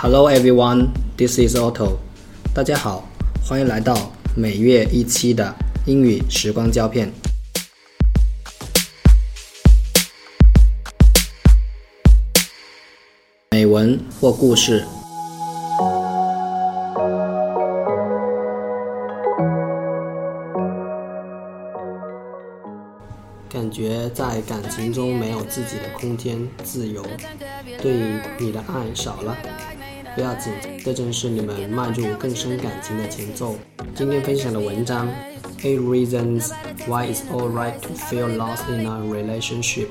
Hello everyone, this is Otto. 大家好，欢迎来到每月一期的英语时光胶片。美文或故事。感觉在感情中没有自己的空间、自由，对你的爱少了。不要紧，这正是你们迈入更深感情的前奏。今天分享的文章：Eight Reasons Why It's Alright to Feel Lost in a Relationship.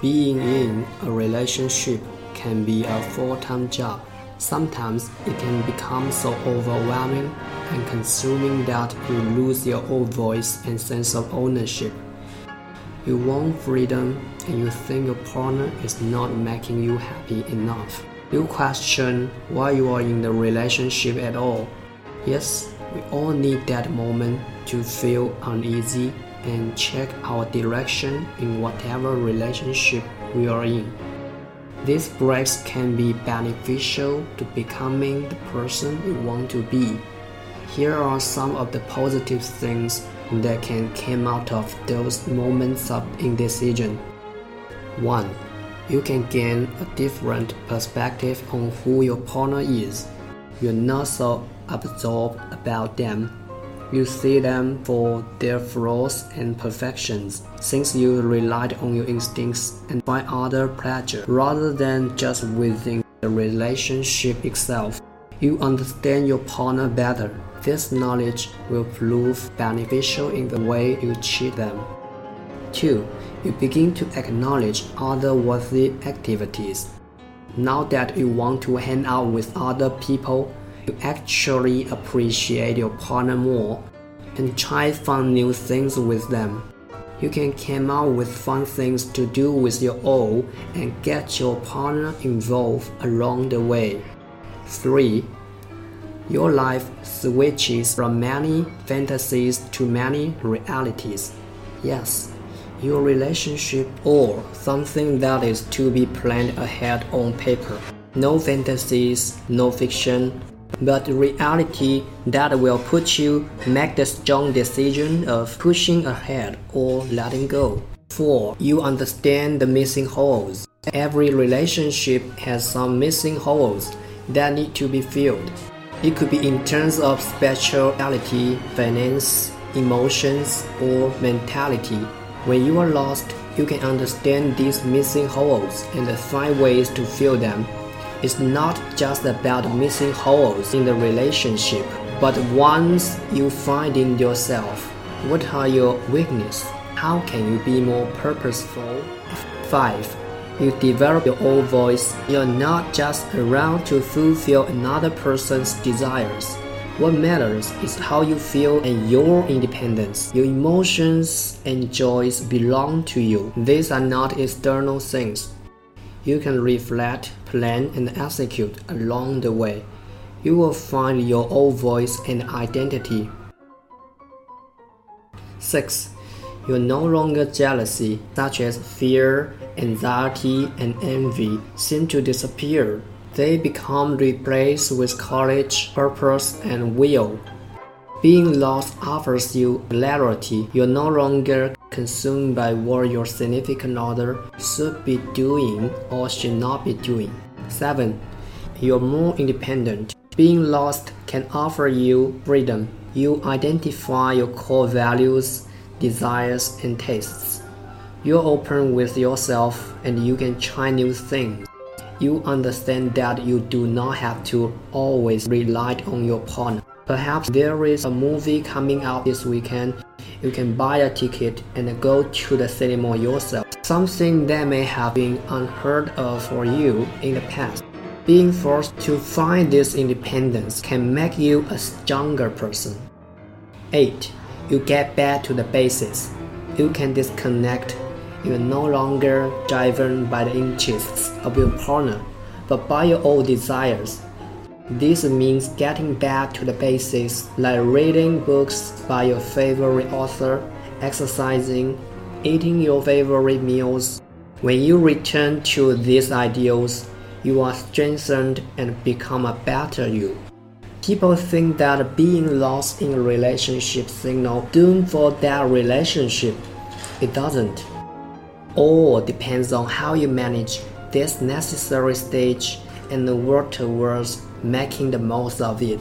Being in a relationship can be a full-time job. Sometimes it can become so overwhelming and consuming that you lose your own voice and sense of ownership. You want freedom and you think your partner is not making you happy enough. You question why you are in the relationship at all. Yes, we all need that moment to feel uneasy and check our direction in whatever relationship we are in. These breaks can be beneficial to becoming the person you want to be. Here are some of the positive things that can come out of those moments of indecision. 1. You can gain a different perspective on who your partner is. You're not so absorbed about them. You see them for their flaws and perfections, since you relied on your instincts and find other pleasure rather than just within the relationship itself. You understand your partner better this knowledge will prove beneficial in the way you treat them. 2. You begin to acknowledge other worthy activities. Now that you want to hang out with other people, you actually appreciate your partner more and try fun new things with them. You can come out with fun things to do with your own and get your partner involved along the way. 3. Your life switches from many fantasies to many realities. Yes, your relationship or something that is to be planned ahead on paper. No fantasies, no fiction, but reality that will put you make the strong decision of pushing ahead or letting go. 4. You understand the missing holes. Every relationship has some missing holes that need to be filled. It could be in terms of spirituality, finance, emotions, or mentality. When you are lost, you can understand these missing holes and find ways to fill them. It's not just about missing holes in the relationship, but ones you find in yourself. What are your weaknesses? How can you be more purposeful? 5. You develop your own voice. You're not just around to fulfill another person's desires. What matters is how you feel and your independence. Your emotions and joys belong to you. These are not external things. You can reflect, plan, and execute along the way. You will find your own voice and identity. 6. You're no longer jealousy, such as fear, anxiety, and envy, seem to disappear. They become replaced with courage, purpose, and will. Being lost offers you clarity. You're no longer consumed by what your significant other should be doing or should not be doing. 7. You're more independent. Being lost can offer you freedom. You identify your core values desires, and tastes. You're open with yourself and you can try new things. You understand that you do not have to always rely on your partner. Perhaps there is a movie coming out this weekend. You can buy a ticket and go to the cinema yourself. Something that may have been unheard of for you in the past. Being forced to find this independence can make you a stronger person. 8 you get back to the basics. You can disconnect. You are no longer driven by the interests of your partner, but by your own desires. This means getting back to the basics like reading books by your favorite author, exercising, eating your favorite meals. When you return to these ideals, you are strengthened and become a better you. People think that being lost in a relationship signal doom for that relationship. It doesn't. All depends on how you manage this necessary stage and work towards making the most of it.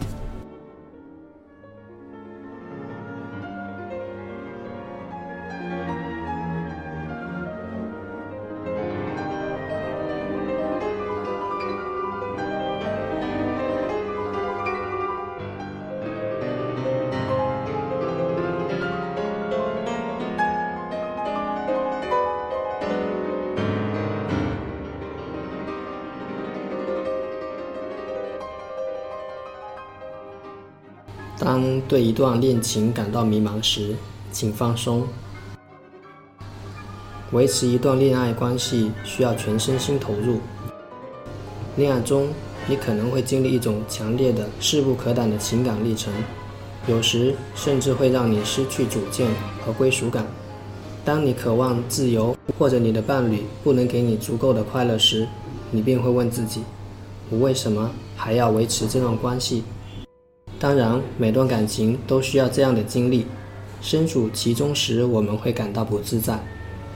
当对一段恋情感到迷茫时，请放松。维持一段恋爱关系需要全身心投入。恋爱中，你可能会经历一种强烈的、势不可挡的情感历程，有时甚至会让你失去主见和归属感。当你渴望自由，或者你的伴侣不能给你足够的快乐时，你便会问自己：我为什么还要维持这段关系？当然，每段感情都需要这样的经历。身处其中时，我们会感到不自在。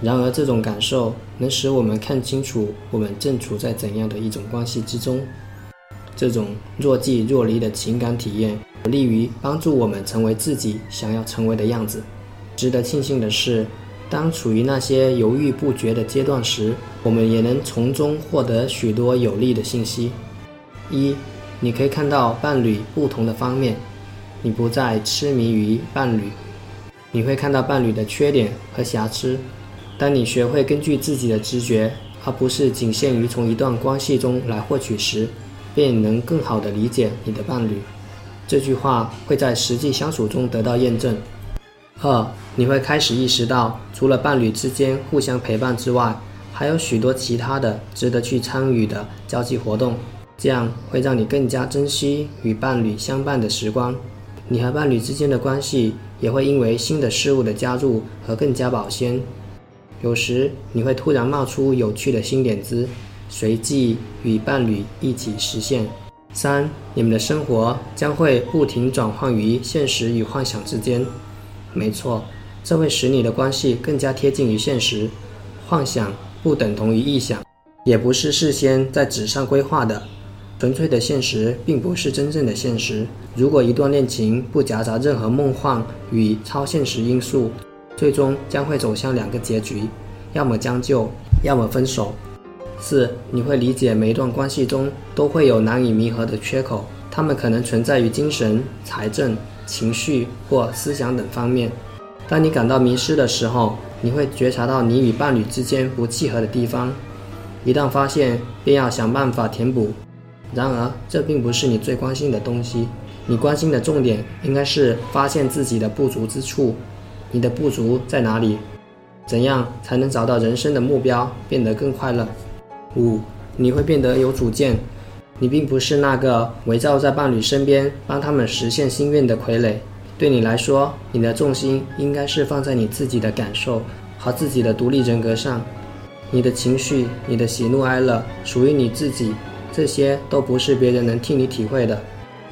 然而，这种感受能使我们看清楚我们正处在怎样的一种关系之中。这种若即若离的情感体验，有利于帮助我们成为自己想要成为的样子。值得庆幸的是，当处于那些犹豫不决的阶段时，我们也能从中获得许多有利的信息。一你可以看到伴侣不同的方面，你不再痴迷于伴侣，你会看到伴侣的缺点和瑕疵。当你学会根据自己的直觉，而不是仅限于从一段关系中来获取时，便能更好地理解你的伴侣。这句话会在实际相处中得到验证。二，你会开始意识到，除了伴侣之间互相陪伴之外，还有许多其他的值得去参与的交际活动。这样会让你更加珍惜与伴侣相伴的时光，你和伴侣之间的关系也会因为新的事物的加入而更加保鲜。有时你会突然冒出有趣的新点子，随即与伴侣一起实现。三，你们的生活将会不停转换于现实与幻想之间。没错，这会使你的关系更加贴近于现实。幻想不等同于臆想，也不是事先在纸上规划的。纯粹的现实并不是真正的现实。如果一段恋情不夹杂任何梦幻与超现实因素，最终将会走向两个结局：要么将就，要么分手。四，你会理解每一段关系中都会有难以弥合的缺口，它们可能存在于精神、财政、情绪或思想等方面。当你感到迷失的时候，你会觉察到你与伴侣之间不契合的地方。一旦发现，便要想办法填补。然而，这并不是你最关心的东西。你关心的重点应该是发现自己的不足之处。你的不足在哪里？怎样才能找到人生的目标，变得更快乐？五，你会变得有主见。你并不是那个围绕在伴侣身边，帮他们实现心愿的傀儡。对你来说，你的重心应该是放在你自己的感受和自己的独立人格上。你的情绪、你的喜怒哀乐属于你自己。这些都不是别人能替你体会的，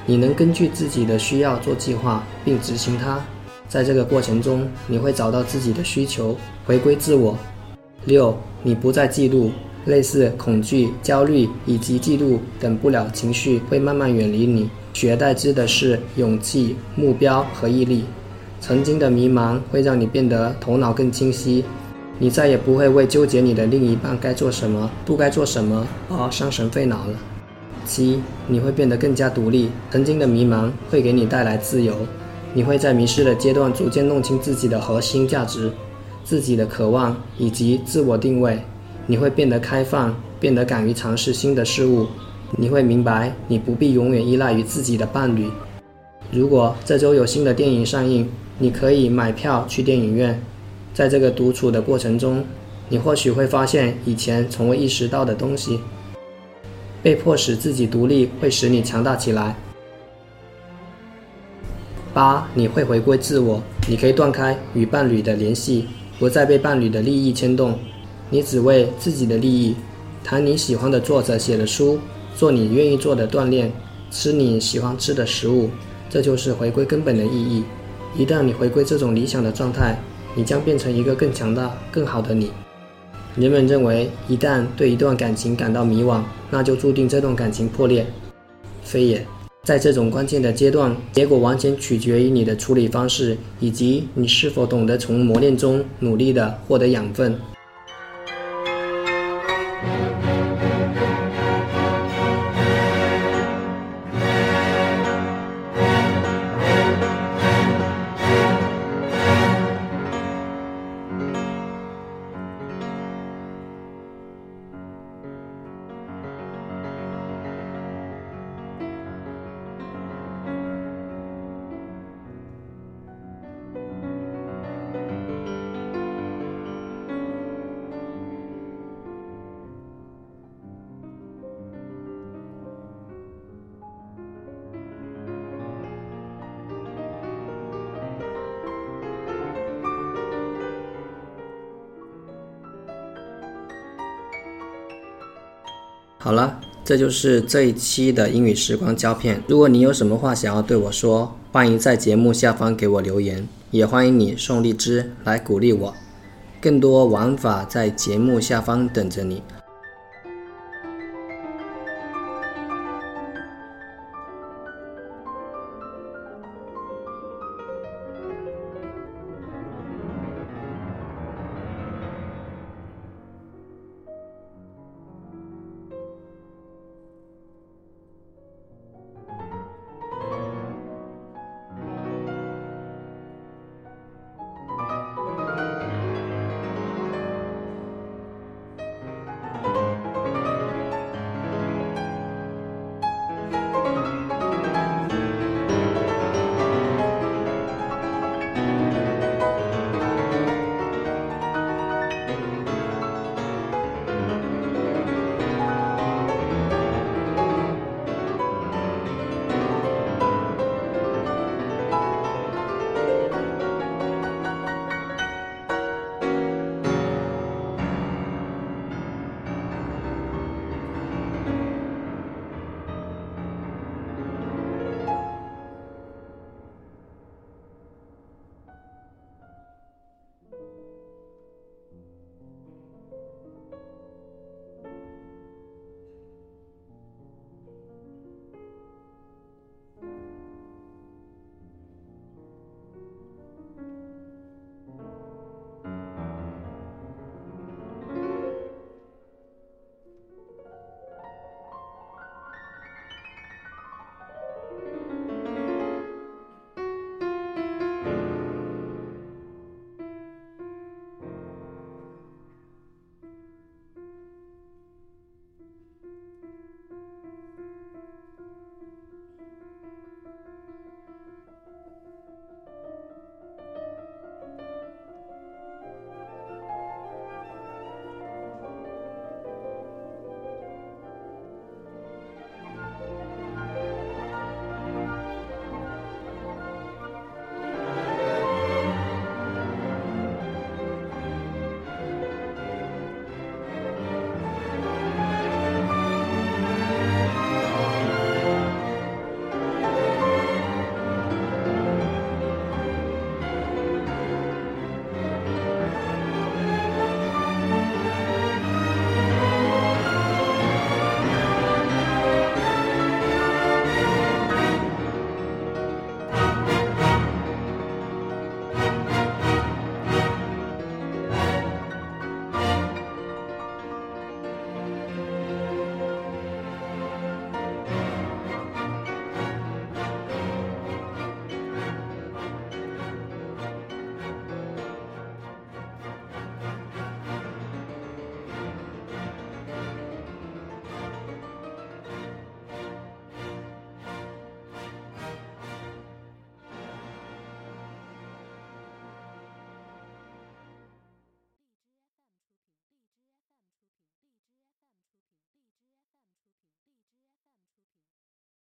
你能根据自己的需要做计划并执行它。在这个过程中，你会找到自己的需求，回归自我。六，你不再记录，类似恐惧、焦虑以及嫉妒等不了情绪会慢慢远离你，取而代之的是勇气、目标和毅力。曾经的迷茫会让你变得头脑更清晰。你再也不会为纠结你的另一半该做什么、不该做什么而伤神费脑了。七，你会变得更加独立。曾经的迷茫会给你带来自由。你会在迷失的阶段逐渐弄清自己的核心价值、自己的渴望以及自我定位。你会变得开放，变得敢于尝试新的事物。你会明白，你不必永远依赖于自己的伴侣。如果这周有新的电影上映，你可以买票去电影院。在这个独处的过程中，你或许会发现以前从未意识到的东西。被迫使自己独立会使你强大起来。八，你会回归自我，你可以断开与伴侣的联系，不再被伴侣的利益牵动，你只为自己的利益。谈你喜欢的作者写的书，做你愿意做的锻炼，吃你喜欢吃的食物，这就是回归根本的意义。一旦你回归这种理想的状态，你将变成一个更强大、更好的你。人们认为，一旦对一段感情感到迷惘，那就注定这段感情破裂。非也，在这种关键的阶段，结果完全取决于你的处理方式，以及你是否懂得从磨练中努力的获得养分。好了，这就是这一期的英语时光胶片。如果你有什么话想要对我说，欢迎在节目下方给我留言，也欢迎你送荔枝来鼓励我。更多玩法在节目下方等着你。